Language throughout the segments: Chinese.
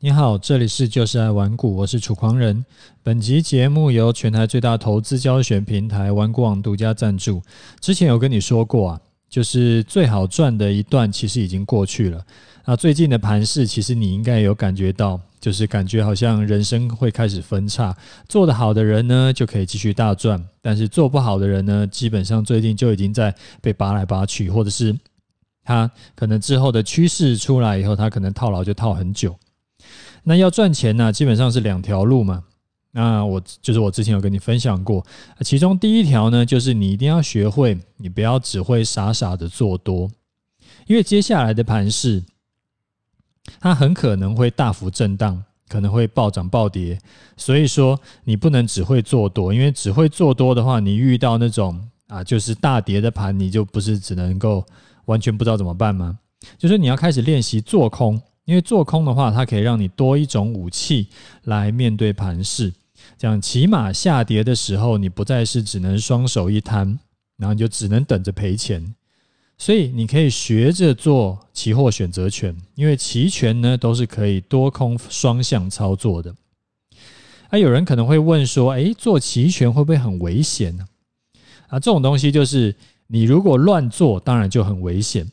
你好，这里是就是爱玩股，我是楚狂人。本集节目由全台最大投资教学平台玩股网独家赞助。之前有跟你说过啊，就是最好赚的一段其实已经过去了。那最近的盘势，其实你应该有感觉到，就是感觉好像人生会开始分叉。做得好的人呢，就可以继续大赚；但是做不好的人呢，基本上最近就已经在被拔来拔去，或者是他可能之后的趋势出来以后，他可能套牢就套很久。那要赚钱呢，基本上是两条路嘛。那我就是我之前有跟你分享过，其中第一条呢，就是你一定要学会，你不要只会傻傻的做多，因为接下来的盘势，它很可能会大幅震荡，可能会暴涨暴跌。所以说，你不能只会做多，因为只会做多的话，你遇到那种啊，就是大跌的盘，你就不是只能够完全不知道怎么办吗？就是你要开始练习做空。因为做空的话，它可以让你多一种武器来面对盘势，这样起码下跌的时候，你不再是只能双手一摊，然后你就只能等着赔钱。所以你可以学着做期货选择权，因为期权呢都是可以多空双向操作的。啊，有人可能会问说，诶，做期权会不会很危险呢？啊，这种东西就是你如果乱做，当然就很危险。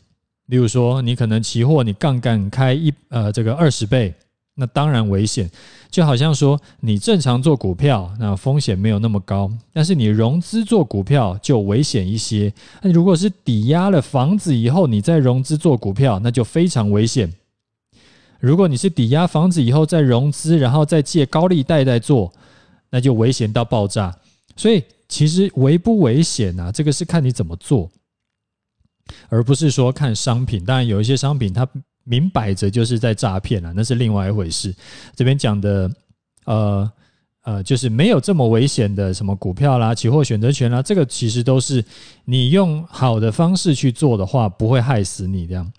例如说，你可能期货你杠杆开一呃这个二十倍，那当然危险。就好像说，你正常做股票，那风险没有那么高，但是你融资做股票就危险一些。那如果是抵押了房子以后，你再融资做股票，那就非常危险。如果你是抵押房子以后再融资，然后再借高利贷再做，那就危险到爆炸。所以其实危不危险啊？这个是看你怎么做。而不是说看商品，当然有一些商品它明摆着就是在诈骗了，那是另外一回事。这边讲的，呃呃，就是没有这么危险的什么股票啦、期货选择权啦，这个其实都是你用好的方式去做的话，不会害死你这样。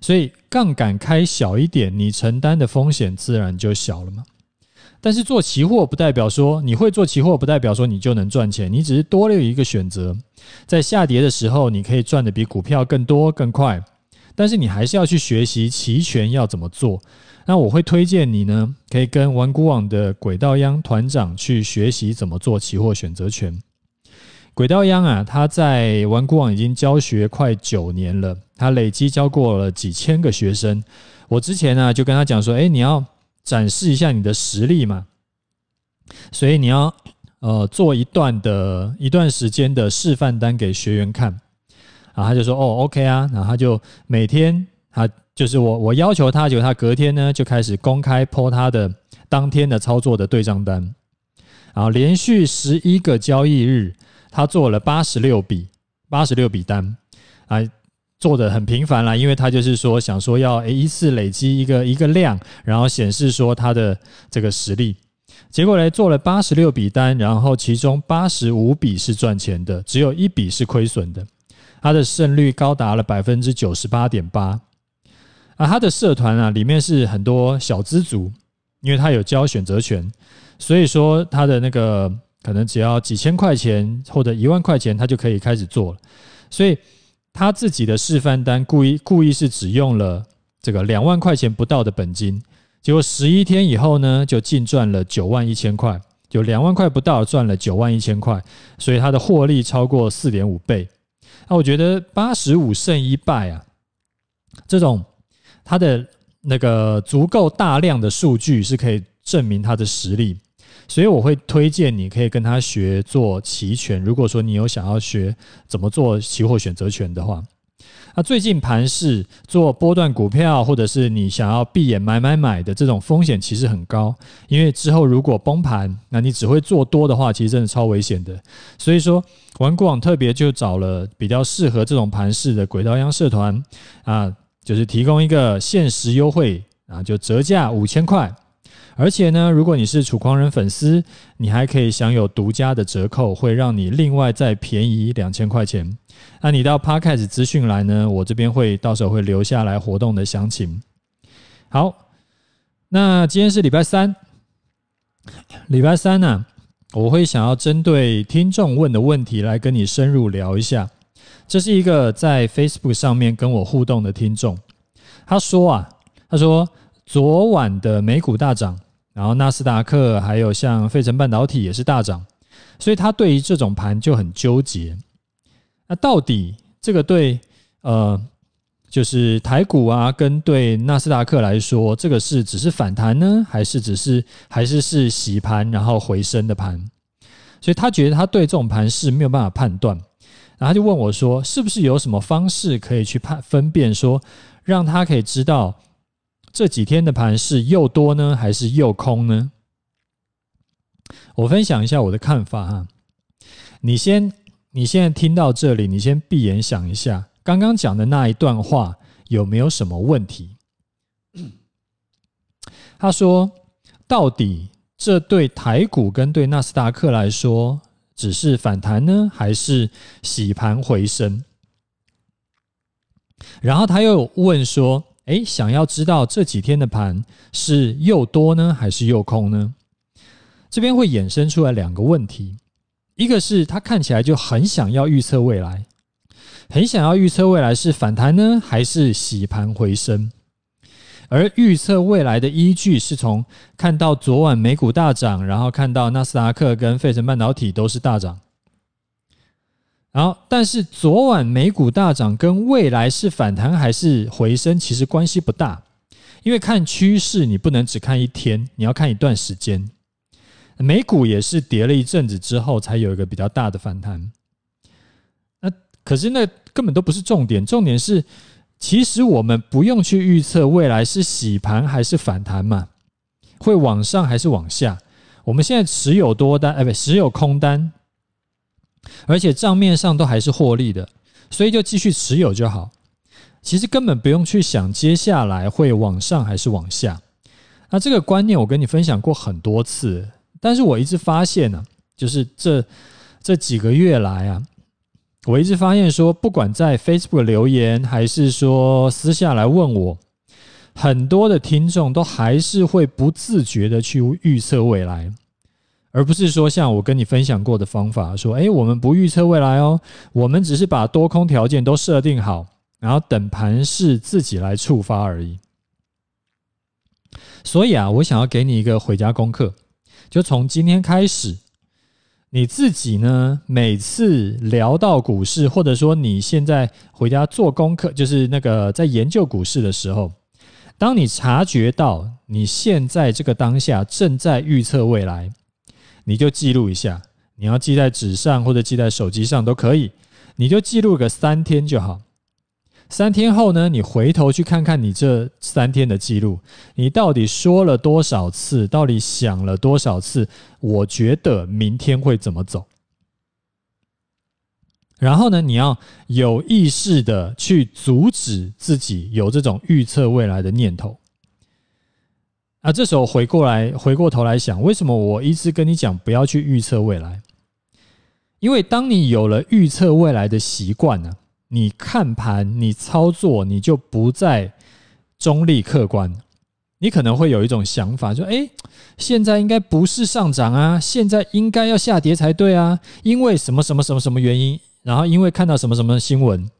所以杠杆开小一点，你承担的风险自然就小了嘛。但是做期货不代表说你会做期货，不代表说你就能赚钱。你只是多了一个选择，在下跌的时候，你可以赚的比股票更多更快。但是你还是要去学习期权要怎么做。那我会推荐你呢，可以跟玩股网的轨道央团长去学习怎么做期货选择权。轨道央啊，他在玩股网已经教学快九年了，他累积教过了几千个学生。我之前呢就跟他讲说，诶，你要。展示一下你的实力嘛，所以你要呃做一段的一段时间的示范单给学员看，然后他就说哦 OK 啊，然后他就每天他就是我我要求他，就他隔天呢就开始公开 po 他的当天的操作的对账单，然后连续十一个交易日，他做了八十六笔八十六笔单。啊。做得很频繁啦，因为他就是说想说要诶一次累积一个一个量，然后显示说他的这个实力。结果呢，做了八十六笔单，然后其中八十五笔是赚钱的，只有一笔是亏损的。他的胜率高达了百分之九十八点八。啊，他的社团啊里面是很多小资族，因为他有交选择权，所以说他的那个可能只要几千块钱或者一万块钱，他就可以开始做了。所以。他自己的示范单故意故意是只用了这个两万块钱不到的本金，结果十一天以后呢，就净赚了九万一千块，就两万块不到赚了九万一千块，所以他的获利超过四点五倍。那我觉得八十五胜一败啊，这种他的那个足够大量的数据是可以证明他的实力。所以我会推荐你可以跟他学做期权。如果说你有想要学怎么做期货选择权的话，那最近盘势做波段股票，或者是你想要闭眼买买买的这种风险其实很高，因为之后如果崩盘，那你只会做多的话，其实真的超危险的。所以说，玩股网特别就找了比较适合这种盘势的轨道央社团啊，就是提供一个限时优惠啊，就折价五千块。而且呢，如果你是楚狂人粉丝，你还可以享有独家的折扣，会让你另外再便宜两千块钱。那你到 Podcast 资讯来呢，我这边会到时候会留下来活动的详情。好，那今天是礼拜三，礼拜三呢、我会想要针对听众问的问题来跟你深入聊一下。这是一个在 Facebook 上面跟我互动的听众，他说啊，他说。昨晚的美股大涨，然后纳斯达克还有像费城半导体也是大涨，所以他对于这种盘就很纠结。那到底这个对呃，就是台股啊，跟对纳斯达克来说，这个是只是反弹呢，还是只是还是是洗盘然后回升的盘？所以他觉得他对这种盘是没有办法判断，然后他就问我说：“是不是有什么方式可以去判分辨，说让他可以知道？”这几天的盘是又多呢，还是又空呢？我分享一下我的看法哈。你先，你现在听到这里，你先闭眼想一下，刚刚讲的那一段话有没有什么问题？他说：“到底这对台股跟对纳斯达克来说，只是反弹呢，还是洗盘回升？”然后他又问说。诶，想要知道这几天的盘是又多呢，还是又空呢？这边会衍生出来两个问题，一个是他看起来就很想要预测未来，很想要预测未来是反弹呢，还是洗盘回升？而预测未来的依据是从看到昨晚美股大涨，然后看到纳斯达克跟费城半导体都是大涨。然后，但是昨晚美股大涨跟未来是反弹还是回升，其实关系不大，因为看趋势你不能只看一天，你要看一段时间。美股也是跌了一阵子之后才有一个比较大的反弹。那可是那根本都不是重点，重点是其实我们不用去预测未来是洗盘还是反弹嘛，会往上还是往下。我们现在持有多单，哎，不，持有空单。而且账面上都还是获利的，所以就继续持有就好。其实根本不用去想接下来会往上还是往下。那这个观念我跟你分享过很多次，但是我一直发现呢、就是这这几个月来啊，我一直发现说，不管在 Facebook 留言还是说私下来问我，很多的听众都还是会不自觉的去预测未来。而不是说像我跟你分享过的方法，说，诶，我们不预测未来哦，我们只是把多空条件都设定好，然后等盘势自己来触发而已。所以啊，我想要给你一个回家功课，就从今天开始，你自己呢，每次聊到股市，或者说你现在回家做功课，就是那个在研究股市的时候，当你察觉到你现在这个当下正在预测未来。你就记录一下，你要记在纸上或者记在手机上都可以，你就记录个三天就好。三天后呢，你回头去看看你这三天的记录，你到底说了多少次，到底想了多少次？我觉得明天会怎么走？然后呢，你要有意识的去阻止自己有这种预测未来的念头。啊，这时候回过来，回过头来想，为什么我一直跟你讲不要去预测未来？因为当你有了预测未来的习惯呢，你看盘、你操作，你就不再中立客观。你可能会有一种想法，说：哎，现在应该不是上涨啊，现在应该要下跌才对啊，因为什么什么什么什么原因，然后因为看到什么什么新闻，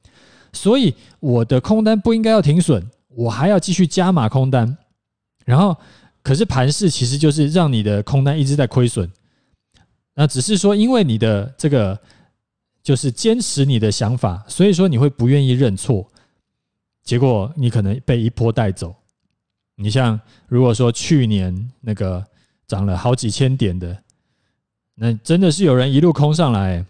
所以我的空单不应该要停损，我还要继续加码空单。然后，可是盘势其实就是让你的空单一直在亏损，那只是说，因为你的这个就是坚持你的想法，所以说你会不愿意认错，结果你可能被一波带走。你像如果说去年那个涨了好几千点的，那真的是有人一路空上来，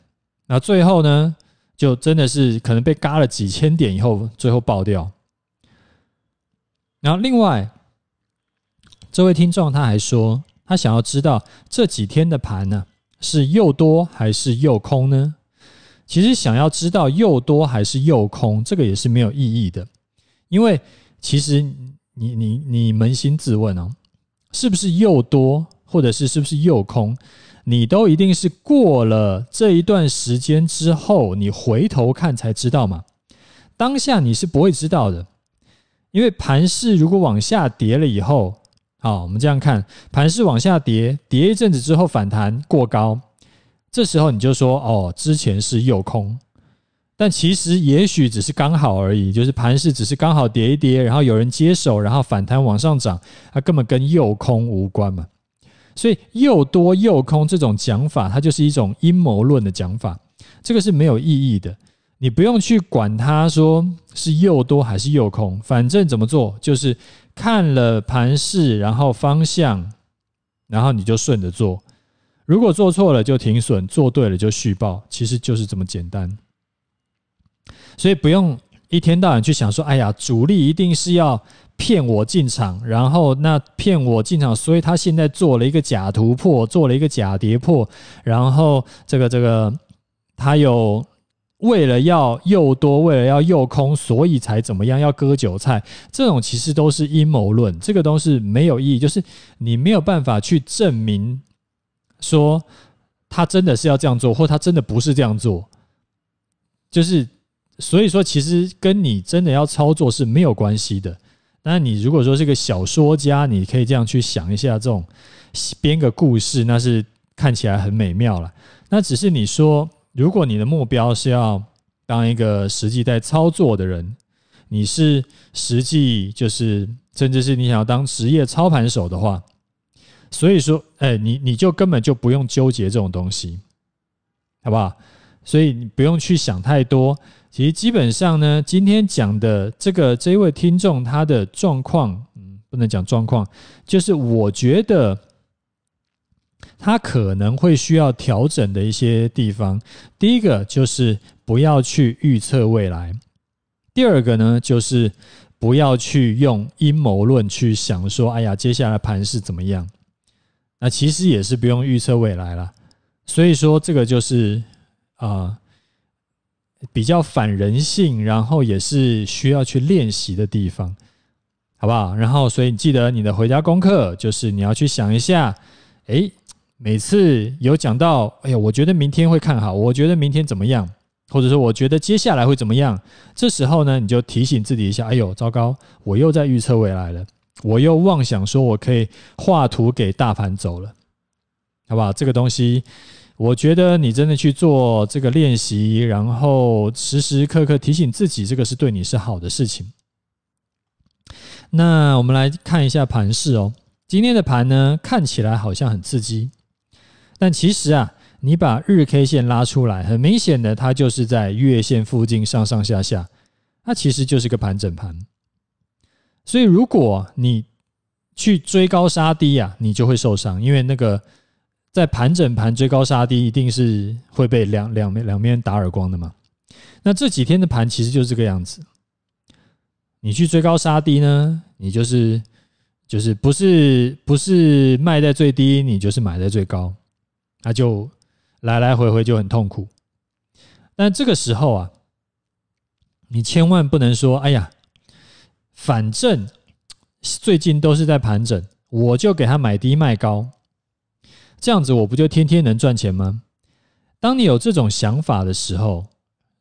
那最后呢，就真的是可能被嘎了几千点以后，最后爆掉。然后另外。这位听众他还说，他想要知道这几天的盘呢，是又多还是又空呢？其实想要知道又多还是又空，这个也是没有意义的，因为其实你你你扪心自问哦，是不是又多，或者是是不是又空，你都一定是过了这一段时间之后，你回头看才知道嘛。当下你是不会知道的，因为盘势如果往下跌了以后。好，我们这样看，盘势往下跌，跌一阵子之后反弹过高，这时候你就说哦，之前是诱空，但其实也许只是刚好而已，就是盘势只是刚好跌一跌，然后有人接手，然后反弹往上涨，它根本跟诱空无关嘛。所以诱多诱空这种讲法，它就是一种阴谋论的讲法，这个是没有意义的。你不用去管它说是诱多还是诱空，反正怎么做就是看了盘势，然后方向，然后你就顺着做。如果做错了就停损，做对了就续报，其实就是这么简单。所以不用一天到晚去想说，哎呀，主力一定是要骗我进场，然后那骗我进场，所以他现在做了一个假突破，做了一个假跌破，然后这个这个他有。为了要诱多，为了要诱空，所以才怎么样要割韭菜？这种其实都是阴谋论，这个都是没有意义。就是你没有办法去证明说他真的是要这样做，或他真的不是这样做。就是所以说，其实跟你真的要操作是没有关系的。那你如果说是个小说家，你可以这样去想一下，这种编个故事，那是看起来很美妙了。那只是你说。如果你的目标是要当一个实际在操作的人，你是实际就是甚至是你想要当职业操盘手的话，所以说，哎，你你就根本就不用纠结这种东西，好不好？所以你不用去想太多。其实基本上呢，今天讲的这个这一位听众他的状况，嗯，不能讲状况，就是我觉得。他可能会需要调整的一些地方，第一个就是不要去预测未来，第二个呢就是不要去用阴谋论去想说，哎呀，接下来盘势怎么样？那其实也是不用预测未来了。所以说，这个就是啊、比较反人性，然后也是需要去练习的地方，好不好？然后，所以你记得你的回家功课就是你要去想一下，诶。每次有讲到，哎呀，我觉得明天会看好，我觉得明天怎么样，或者说我觉得接下来会怎么样，这时候呢，你就提醒自己一下，哎呦，糟糕，我又在预测未来了，我又妄想说我可以画图给大盘走了，好不好？这个东西，我觉得你真的去做这个练习，然后时时刻刻提醒自己，这个是对你是好的事情。那我们来看一下盘势哦，今天的盘呢，看起来好像很刺激。但其实啊，你把日 K 线拉出来，很明显的，它就是在月线附近上上下下，它其实就是个盘整盘。所以，如果你去追高杀低啊，你就会受伤，因为那个在盘整盘追高杀低，一定是会被两两面两边打耳光的嘛。那这几天的盘其实就是这个样子，你去追高杀低呢，你就是就是不是不是卖在最低，你就是买在最高。那就来来回回就很痛苦，但这个时候啊，你千万不能说：“哎呀，反正最近都是在盘整，我就给他买低卖高，这样子我不就天天能赚钱吗？”当你有这种想法的时候，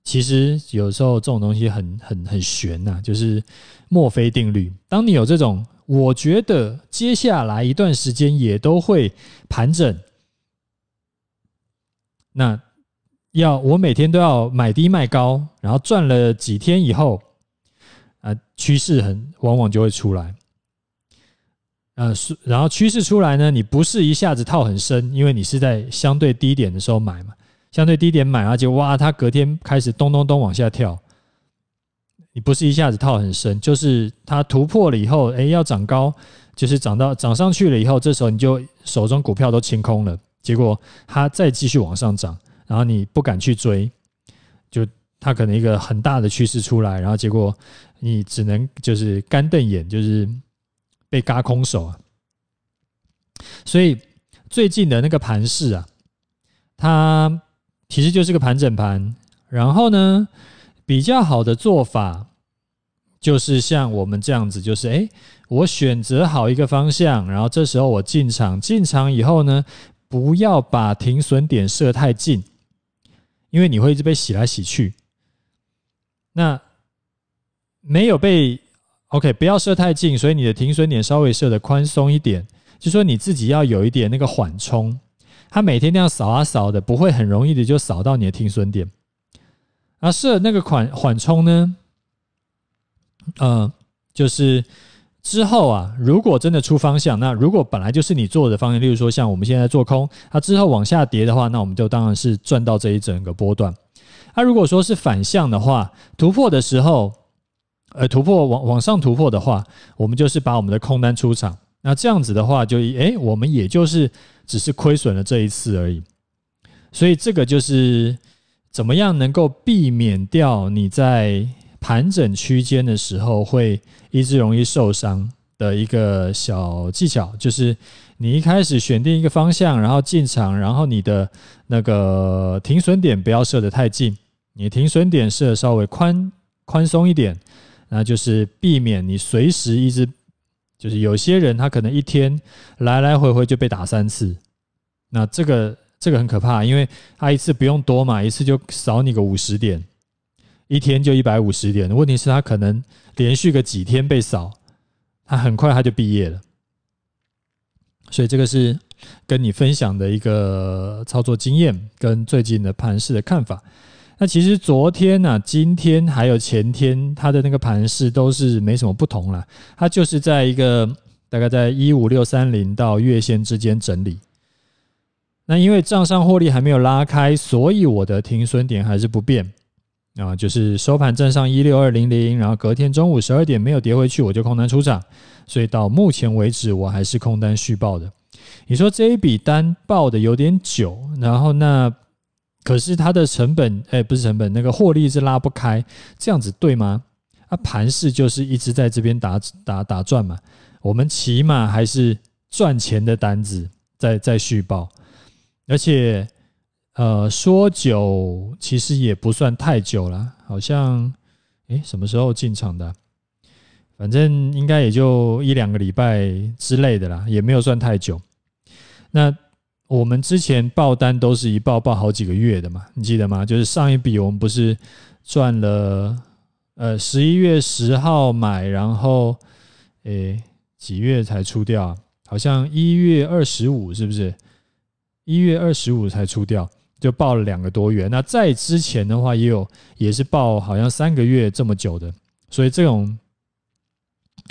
其实有时候这种东西很很很玄呐，就是墨菲定律。当你有这种，我觉得接下来一段时间也都会盘整。那要我每天都要买低卖高，然后赚了几天以后，啊，趋势很往往就会出来，呃，是然后趋势出来呢，你不是一下子套很深，因为你是在相对低点的时候买嘛，相对低点买，而且哇，它隔天开始咚咚咚往下跳，你不是一下子套很深，就是它突破了以后，哎，要涨高，就是涨到涨上去了以后，这时候你就手中股票都清空了。结果它再继续往上涨，然后你不敢去追，就它可能一个很大的趋势出来，然后结果你只能就是干瞪眼，就是被嘎空手啊。所以最近的那个盘势啊，它其实就是个盘整盘。然后呢，比较好的做法就是像我们这样子，就是诶，我选择好一个方向，然后这时候我进场，进场以后呢。不要把停损点设太近，因为你会一直被洗来洗去。那没有被 OK，不要设太近，所以你的停损点稍微设的宽松一点，就说你自己要有一点那个缓冲。它每天那样扫啊扫的，不会很容易的就扫到你的停损点。啊，设那个款缓冲呢，呃，就是之后啊，如果真的出方向，那如果本来就是你做的方向，例如说像我们现在做空，它之后往下跌的话，那我们就当然是赚到这一整个波段。那如果说是反向的话，突破的时候，呃，突破往往上突破的话，我们就是把我们的空单出场。那这样子的话就，就诶，我们也就是只是亏损了这一次而已。所以这个就是怎么样能够避免掉你在盘整区间的时候会一直容易受伤的一个小技巧，就是你一开始选定一个方向，然后进场，然后你的那个停损点不要设得太近，你停损点设稍微宽宽松一点，那就是避免你随时一直就是有些人他可能一天来来回回就被打三次，那这个。这个很可怕，因为他一次不用多嘛，一次就少你个五十点，一天就一百五十点。问题是，他可能连续个几天被扫，他很快他就毕业了。所以这个是跟你分享的一个操作经验，跟最近的盘势的看法。那其实昨天呢、今天还有前天，它的那个盘势都是没什么不同了，它就是在一个大概在一五六三零到月线之间整理。那因为账上获利还没有拉开，所以我的停损点还是不变啊，就是收盘站上一六二零零，然后隔天中午十二点没有跌回去，我就空单出场，所以到目前为止我还是空单续报的。你说这一笔单报的有点久，然后那可是它的成本，哎，不是成本，那个获利是拉不开，这样子对吗？啊，盘势就是一直在这边打打打转嘛，我们起码还是赚钱的单子在在续报。而且，呃，说久其实也不算太久了，好像，诶，什么时候进场的？反正应该也就一两个礼拜之类的啦，也没有算太久。那我们之前报单都是一报报好几个月的嘛，你记得吗？就是上一笔我们不是赚了，呃，十一月十号买，然后，诶，几月才出掉？好像一月二十五，是不是？一月二十五才出掉，就报了两个多月。那在之前的话，也有也是报好像三个月这么久的，所以这种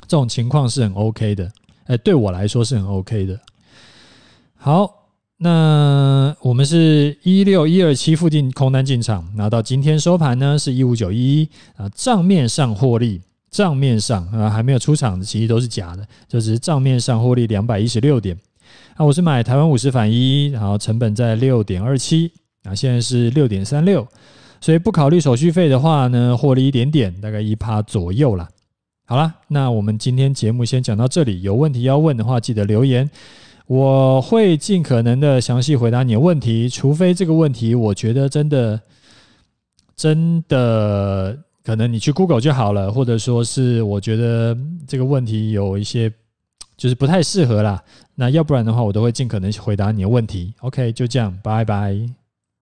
这种情况是很 OK 的。哎，对我来说是很 OK 的。好，那我们是一六一二七附近空单进场，拿到今天收盘呢是一五九一一啊，账面上获利，账面上啊还没有出场的，其实都是假的，就只是账面上获利两百一十六点。那我是买台湾五十反一，然后成本在六点二七，啊，现在是六点三六，所以不考虑手续费的话呢，获利一点点，大概一趴左右啦。好啦，那我们今天节目先讲到这里，有问题要问的话，记得留言，我会尽可能的详细回答你的问题，除非这个问题我觉得真的真的可能你去 Google 就好了，或者说是我觉得这个问题有一些。就是不太适合啦，那要不然的话，我都会尽可能回答你的问题。OK，就这样，拜拜。